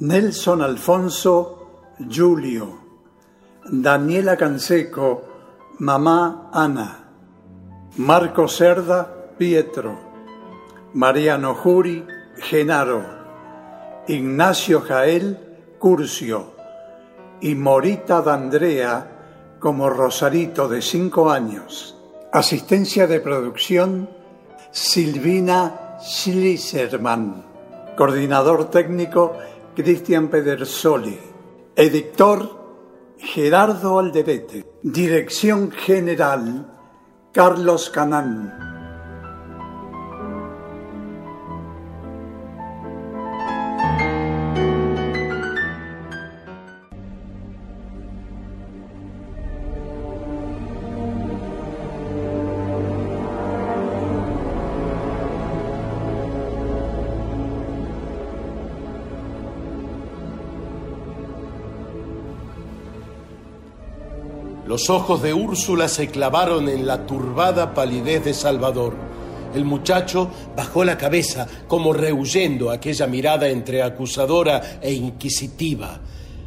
Nelson Alfonso, Julio, Daniela Canseco, Mamá Ana, Marco Cerda, Pietro, Mariano Juri, Genaro, Ignacio Jael, Curcio y Morita D'Andrea como Rosarito de cinco años. Asistencia de producción Silvina Schliserman. Coordinador técnico Cristian Pedersoli. Editor Gerardo Alderete. Dirección general Carlos Canán. Los ojos de Úrsula se clavaron en la turbada palidez de Salvador. El muchacho bajó la cabeza, como rehuyendo aquella mirada entre acusadora e inquisitiva.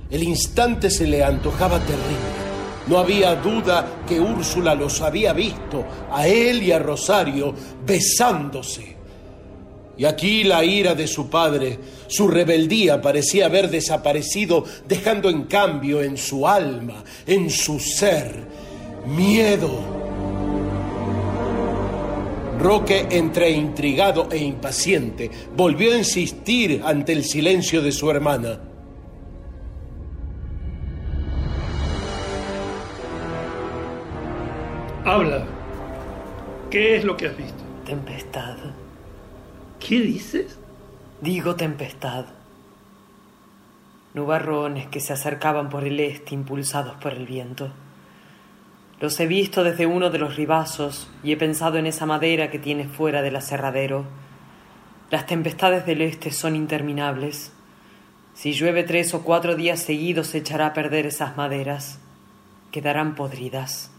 El instante se le antojaba terrible. No había duda que Úrsula los había visto, a él y a Rosario, besándose. Y aquí la ira de su padre, su rebeldía parecía haber desaparecido, dejando en cambio en su alma, en su ser, miedo. Roque, entre intrigado e impaciente, volvió a insistir ante el silencio de su hermana. Habla. ¿Qué es lo que has visto? Tempestad. ¿Qué dices? Digo tempestad. Nubarrones que se acercaban por el este impulsados por el viento. Los he visto desde uno de los ribazos y he pensado en esa madera que tiene fuera del aserradero. Las tempestades del este son interminables. Si llueve tres o cuatro días seguidos se echará a perder esas maderas. Quedarán podridas.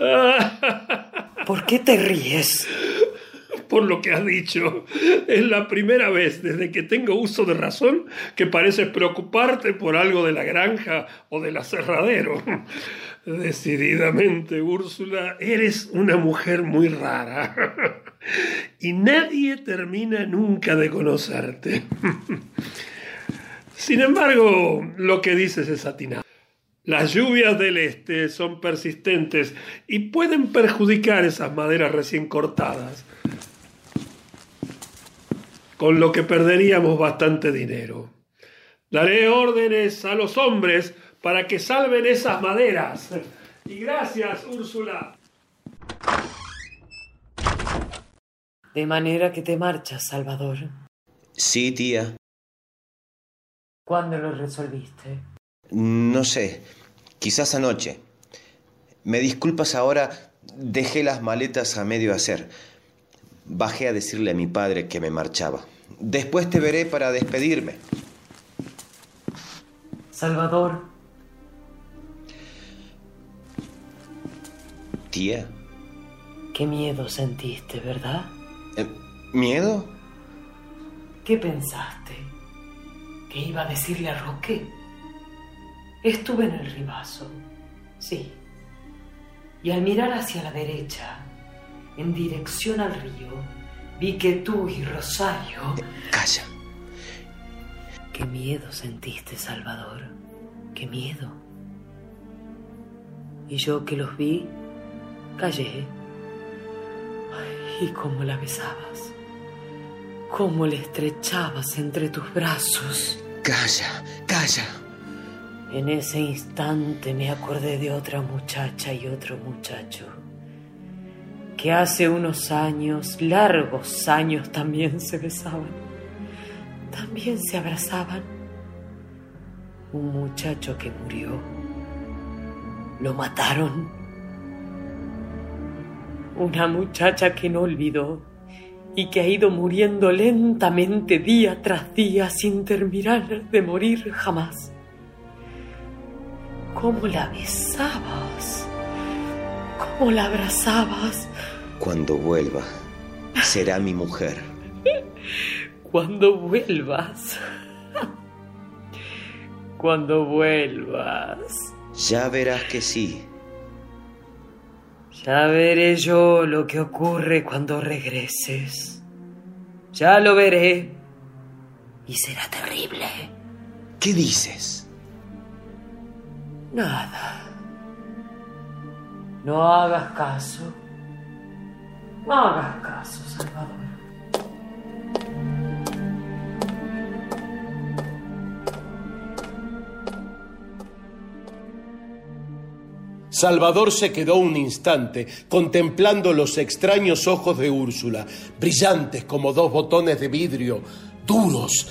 ¿Por qué te ríes? Por lo que has dicho, es la primera vez desde que tengo uso de razón que pareces preocuparte por algo de la granja o del aserradero. Decididamente, Úrsula, eres una mujer muy rara. Y nadie termina nunca de conocerte. Sin embargo, lo que dices es atinado. Las lluvias del este son persistentes y pueden perjudicar esas maderas recién cortadas, con lo que perderíamos bastante dinero. Daré órdenes a los hombres para que salven esas maderas. Y gracias, Úrsula. De manera que te marchas, Salvador. Sí, tía. ¿Cuándo lo resolviste? No sé. Quizás anoche. Me disculpas ahora, dejé las maletas a medio hacer. Bajé a decirle a mi padre que me marchaba. Después te veré para despedirme. Salvador, Tía. qué miedo sentiste, ¿verdad? Eh, ¿Miedo? ¿Qué pensaste? ¿Que iba a decirle a Roque? Estuve en el ribazo, sí. Y al mirar hacia la derecha, en dirección al río, vi que tú y Rosario... Calla. Qué miedo sentiste, Salvador. Qué miedo. Y yo que los vi, callé. y cómo la besabas. Cómo le estrechabas entre tus brazos. Calla, calla. En ese instante me acordé de otra muchacha y otro muchacho, que hace unos años, largos años, también se besaban, también se abrazaban. Un muchacho que murió. Lo mataron. Una muchacha que no olvidó y que ha ido muriendo lentamente día tras día sin terminar de morir jamás cómo la besabas, cómo la abrazabas. Cuando vuelva, será mi mujer. Cuando vuelvas. Cuando vuelvas. Ya verás que sí. Ya veré yo lo que ocurre cuando regreses. Ya lo veré. Y será terrible. ¿Qué dices? Nada. No hagas caso. No hagas caso, Salvador. Salvador se quedó un instante contemplando los extraños ojos de Úrsula, brillantes como dos botones de vidrio, duros,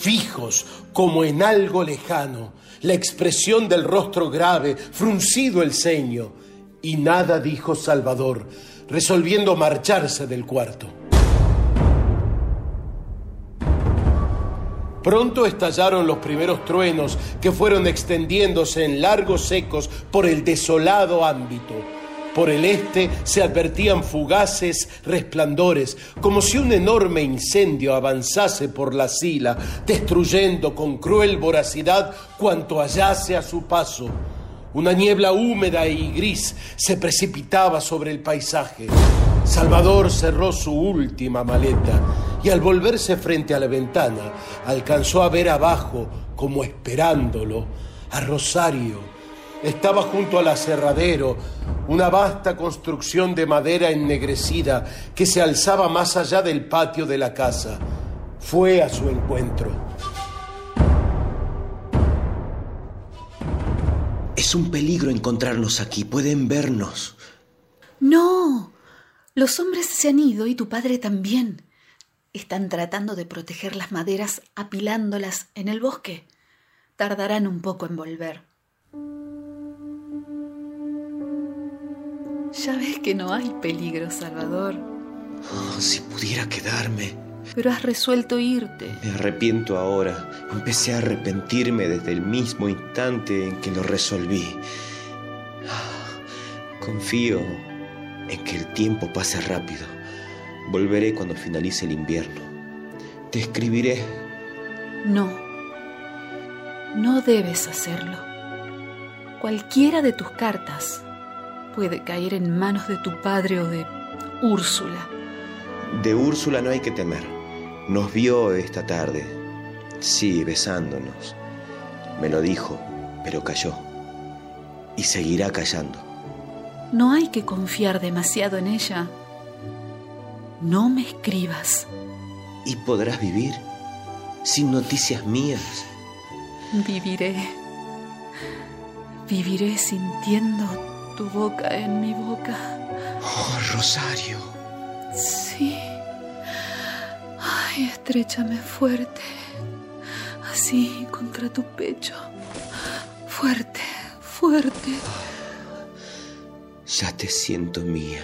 fijos como en algo lejano, la expresión del rostro grave, fruncido el ceño, y nada dijo Salvador, resolviendo marcharse del cuarto. Pronto estallaron los primeros truenos que fueron extendiéndose en largos ecos por el desolado ámbito. Por el este se advertían fugaces resplandores, como si un enorme incendio avanzase por la sila, destruyendo con cruel voracidad cuanto hallase a su paso. Una niebla húmeda y gris se precipitaba sobre el paisaje. Salvador cerró su última maleta y al volverse frente a la ventana alcanzó a ver abajo, como esperándolo, a Rosario estaba junto al aserradero, una vasta construcción de madera ennegrecida que se alzaba más allá del patio de la casa. Fue a su encuentro. Es un peligro encontrarnos aquí. Pueden vernos. No. Los hombres se han ido y tu padre también. Están tratando de proteger las maderas apilándolas en el bosque. Tardarán un poco en volver. Ya ves que no hay peligro, Salvador. Oh, si pudiera quedarme. Pero has resuelto irte. Me arrepiento ahora. Empecé a arrepentirme desde el mismo instante en que lo resolví. Ah, confío en que el tiempo pase rápido. Volveré cuando finalice el invierno. Te escribiré. No. No debes hacerlo. Cualquiera de tus cartas puede caer en manos de tu padre o de Úrsula. De Úrsula no hay que temer. Nos vio esta tarde. Sí, besándonos. Me lo dijo, pero calló. Y seguirá callando. No hay que confiar demasiado en ella. No me escribas. ¿Y podrás vivir sin noticias mías? Viviré. Viviré sintiendo tu boca en mi boca. Oh, Rosario. Sí. Ay, estrechame fuerte. Así contra tu pecho. Fuerte, fuerte. Ya te siento mía.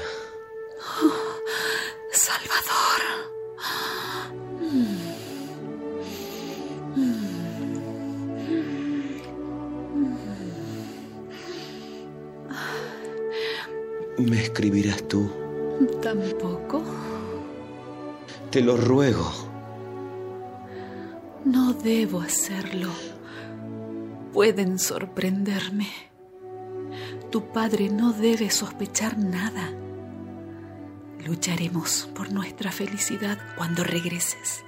Escribirás tú? Tampoco. Te lo ruego. No debo hacerlo. Pueden sorprenderme. Tu padre no debe sospechar nada. lucharemos por nuestra felicidad cuando regreses.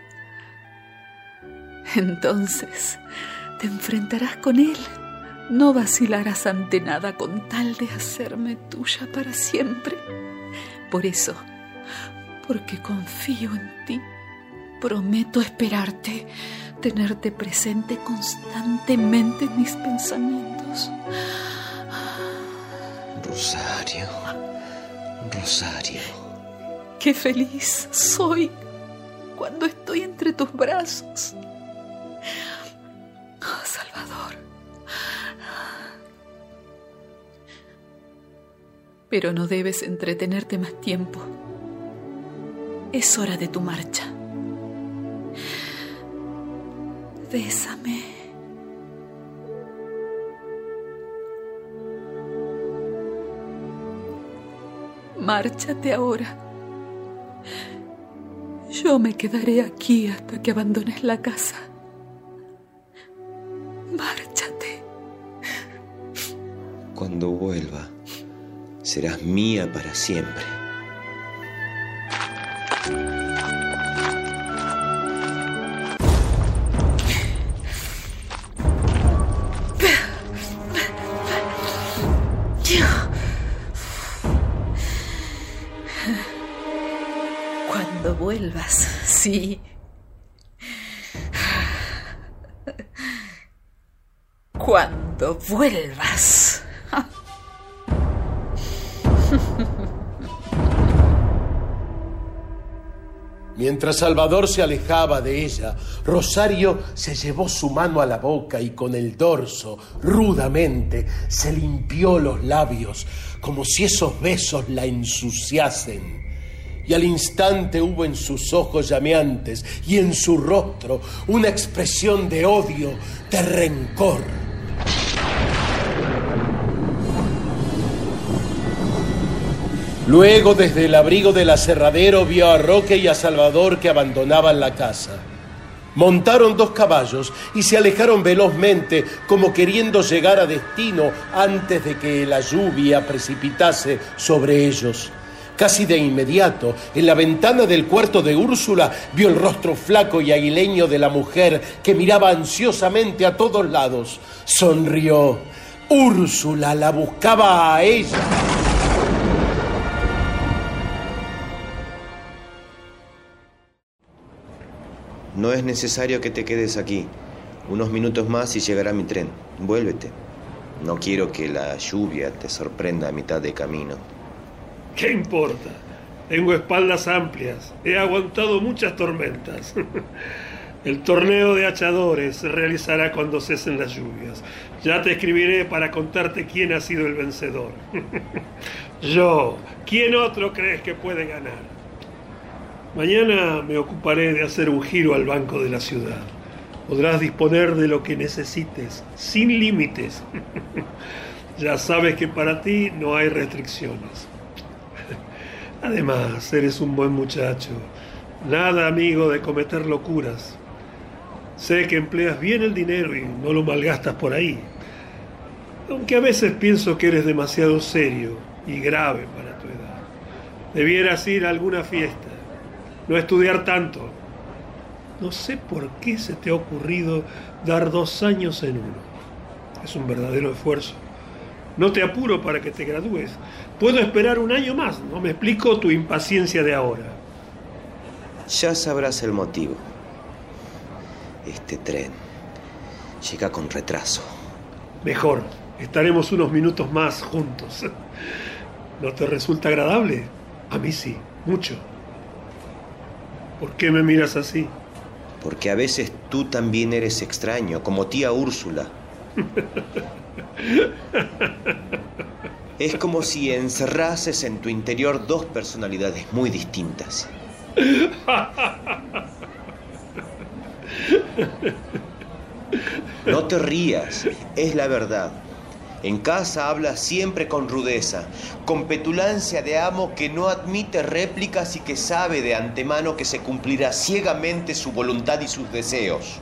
Entonces te enfrentarás con él. No vacilarás ante nada con tal de hacerme tuya para siempre. Por eso, porque confío en ti, prometo esperarte, tenerte presente constantemente en mis pensamientos. Rosario, Rosario. Qué feliz soy cuando estoy entre tus brazos. Pero no debes entretenerte más tiempo. Es hora de tu marcha. Bésame. Márchate ahora. Yo me quedaré aquí hasta que abandones la casa. Márchate. Cuando vuelva, serás mía para siempre. Cuando vuelvas, sí. Cuando vuelvas. Mientras Salvador se alejaba de ella, Rosario se llevó su mano a la boca y con el dorso, rudamente, se limpió los labios, como si esos besos la ensuciasen. Y al instante hubo en sus ojos llameantes y en su rostro una expresión de odio, de rencor. Luego, desde el abrigo del aserradero, vio a Roque y a Salvador que abandonaban la casa. Montaron dos caballos y se alejaron velozmente, como queriendo llegar a destino antes de que la lluvia precipitase sobre ellos. Casi de inmediato, en la ventana del cuarto de Úrsula, vio el rostro flaco y aguileño de la mujer que miraba ansiosamente a todos lados. Sonrió. Úrsula la buscaba a ella. No es necesario que te quedes aquí. Unos minutos más y llegará mi tren. Vuélvete. No quiero que la lluvia te sorprenda a mitad de camino. ¿Qué importa? Tengo espaldas amplias. He aguantado muchas tormentas. El torneo de hachadores se realizará cuando cesen las lluvias. Ya te escribiré para contarte quién ha sido el vencedor. Yo. ¿Quién otro crees que puede ganar? Mañana me ocuparé de hacer un giro al banco de la ciudad. Podrás disponer de lo que necesites, sin límites. ya sabes que para ti no hay restricciones. Además, eres un buen muchacho. Nada amigo de cometer locuras. Sé que empleas bien el dinero y no lo malgastas por ahí. Aunque a veces pienso que eres demasiado serio y grave para tu edad. Debieras ir a alguna fiesta no estudiar tanto. No sé por qué se te ha ocurrido dar dos años en uno. Es un verdadero esfuerzo. No te apuro para que te gradúes. Puedo esperar un año más. No me explico tu impaciencia de ahora. Ya sabrás el motivo. Este tren llega con retraso. Mejor. Estaremos unos minutos más juntos. ¿No te resulta agradable? A mí sí, mucho. ¿Por qué me miras así? Porque a veces tú también eres extraño, como tía Úrsula. Es como si encerrases en tu interior dos personalidades muy distintas. No te rías, es la verdad. En casa habla siempre con rudeza, con petulancia de amo que no admite réplicas y que sabe de antemano que se cumplirá ciegamente su voluntad y sus deseos.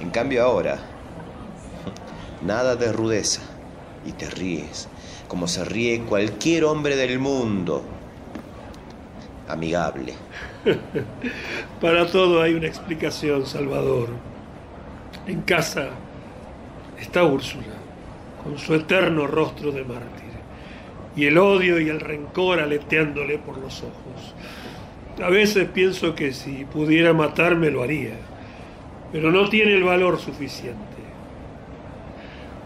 En cambio ahora, nada de rudeza y te ríes, como se ríe cualquier hombre del mundo. amigable. Para todo hay una explicación, Salvador. En casa está Úrsula, con su eterno rostro de mártir, y el odio y el rencor aleteándole por los ojos. A veces pienso que si pudiera matarme lo haría, pero no tiene el valor suficiente.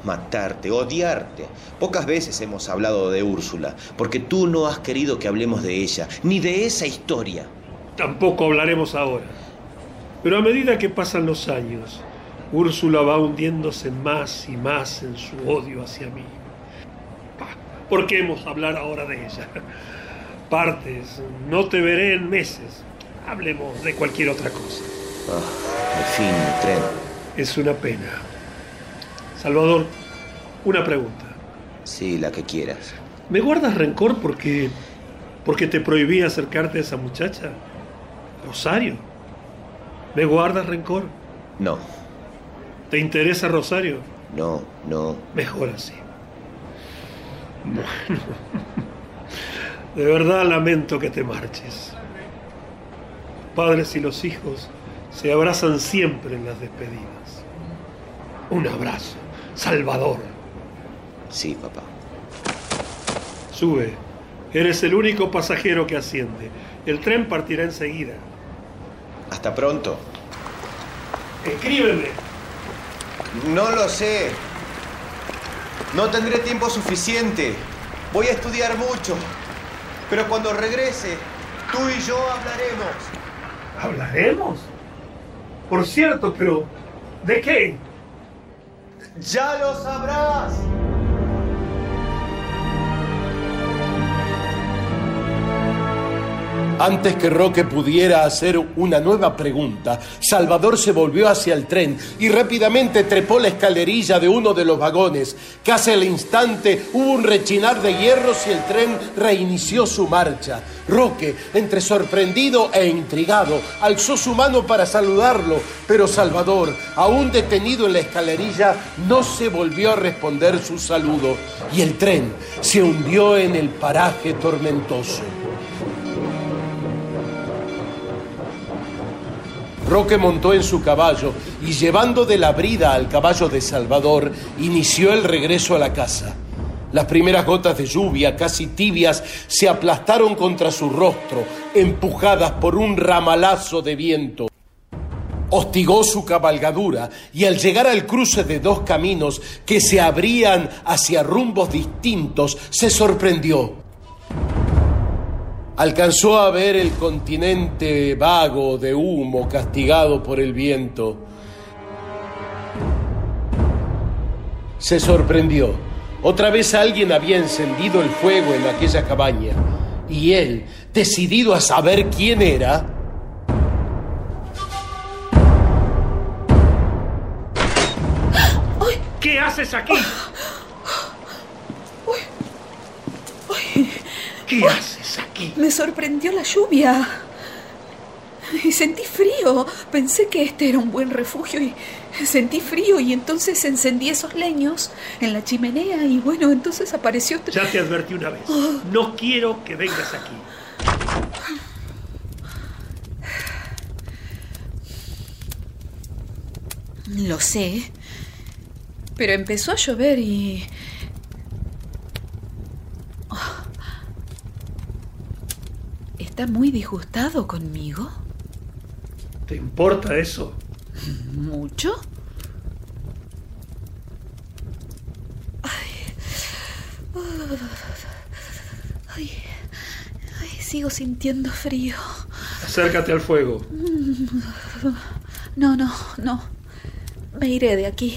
Matarte, odiarte. Pocas veces hemos hablado de Úrsula, porque tú no has querido que hablemos de ella, ni de esa historia. Tampoco hablaremos ahora. Pero a medida que pasan los años, Úrsula va hundiéndose más y más en su odio hacia mí. ¿Por qué hemos hablar ahora de ella? Partes, no te veré en meses. Hablemos de cualquier otra cosa. Ah, al fin, el tren. Es una pena. Salvador, una pregunta. Sí, la que quieras. ¿Me guardas rencor porque porque te prohibí acercarte a esa muchacha? Rosario. ¿Me guardas rencor? No. ¿Te interesa Rosario? No, no. Mejor así. Bueno. De verdad lamento que te marches. Los padres y los hijos se abrazan siempre en las despedidas. Un abrazo. Salvador. Sí, papá. Sube. Eres el único pasajero que asciende. El tren partirá enseguida. Hasta pronto. Escríbeme. No lo sé. No tendré tiempo suficiente. Voy a estudiar mucho. Pero cuando regrese, tú y yo hablaremos. ¿Hablaremos? Por cierto, pero ¿de qué? Ya lo sabrás. Antes que Roque pudiera hacer una nueva pregunta, Salvador se volvió hacia el tren y rápidamente trepó la escalerilla de uno de los vagones. Casi al instante hubo un rechinar de hierros y el tren reinició su marcha. Roque, entre sorprendido e intrigado, alzó su mano para saludarlo, pero Salvador, aún detenido en la escalerilla, no se volvió a responder su saludo y el tren se hundió en el paraje tormentoso. Roque montó en su caballo y llevando de la brida al caballo de Salvador, inició el regreso a la casa. Las primeras gotas de lluvia, casi tibias, se aplastaron contra su rostro, empujadas por un ramalazo de viento. Hostigó su cabalgadura y al llegar al cruce de dos caminos que se abrían hacia rumbos distintos, se sorprendió alcanzó a ver el continente vago de humo castigado por el viento. Se sorprendió. Otra vez alguien había encendido el fuego en aquella cabaña y él, decidido a saber quién era, ¿Qué haces aquí? ¿Qué haces aquí? Me sorprendió la lluvia. Y sentí frío. Pensé que este era un buen refugio y sentí frío y entonces encendí esos leños en la chimenea y bueno, entonces apareció. Ya te advertí una vez. No quiero que vengas aquí. Lo sé. Pero empezó a llover y... ¿Está muy disgustado conmigo? ¿Te importa eso? ¿Mucho? Ay. Ay, sigo sintiendo frío. Acércate al fuego. No, no, no. Me iré de aquí.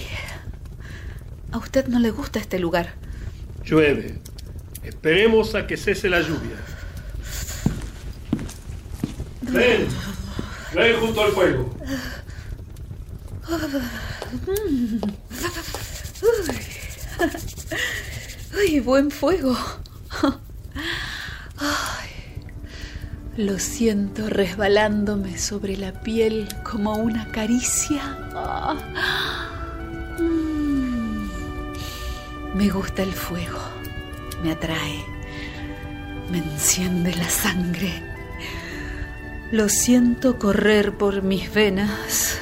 A usted no le gusta este lugar. Llueve. Esperemos a que cese la lluvia. Ven. Ven junto al fuego. Ay, buen fuego. Lo siento resbalándome sobre la piel como una caricia. Mm. Me gusta el fuego. Me atrae. Me enciende la sangre. Lo siento correr por mis venas.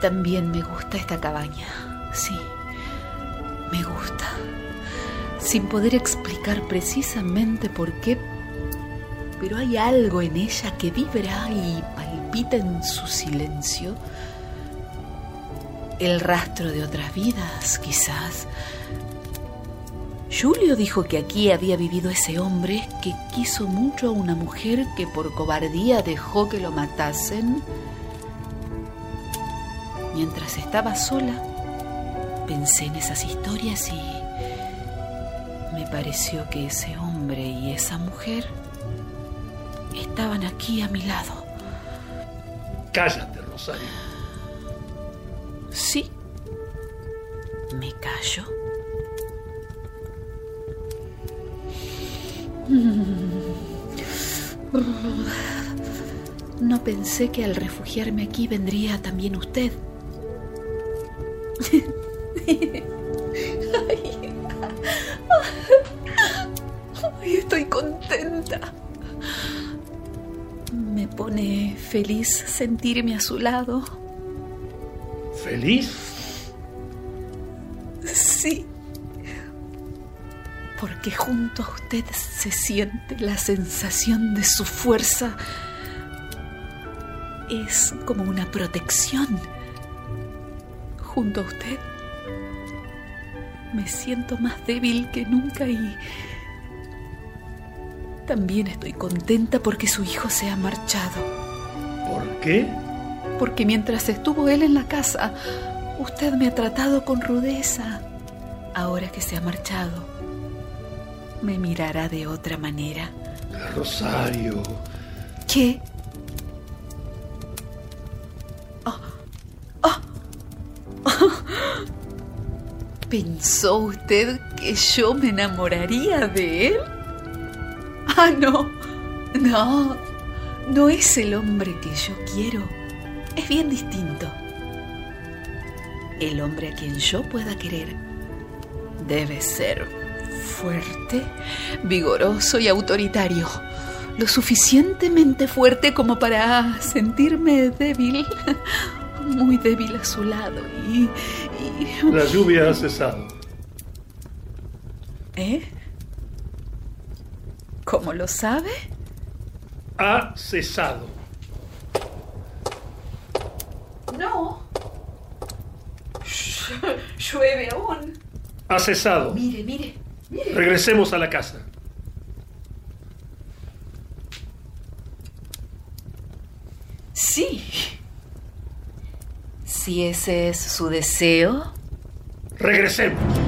También me gusta esta cabaña, sí, me gusta. Sin poder explicar precisamente por qué, pero hay algo en ella que vibra y palpita en su silencio. El rastro de otras vidas, quizás. Julio dijo que aquí había vivido ese hombre que quiso mucho a una mujer que por cobardía dejó que lo matasen Mientras estaba sola, pensé en esas historias y me pareció que ese hombre y esa mujer estaban aquí a mi lado. Cállate, Rosario. Sí, me callo. No pensé que al refugiarme aquí vendría también usted. Ay, estoy contenta. Me pone feliz sentirme a su lado. ¿Feliz? Sí. Porque junto a usted se siente la sensación de su fuerza. Es como una protección junto a usted, me siento más débil que nunca y también estoy contenta porque su hijo se ha marchado. ¿Por qué? Porque mientras estuvo él en la casa, usted me ha tratado con rudeza. Ahora que se ha marchado, me mirará de otra manera. Rosario. ¿Qué? ¿Pensó usted que yo me enamoraría de él? Ah, no, no, no es el hombre que yo quiero. Es bien distinto. El hombre a quien yo pueda querer debe ser fuerte, vigoroso y autoritario. Lo suficientemente fuerte como para sentirme débil, muy débil a su lado y, la lluvia ha cesado. ¿Eh? ¿Cómo lo sabe? Ha cesado. No. Llueve aún. Ha cesado. Mire, mire, mire. Regresemos a la casa. Sí. Si ese es su deseo. Regresemos.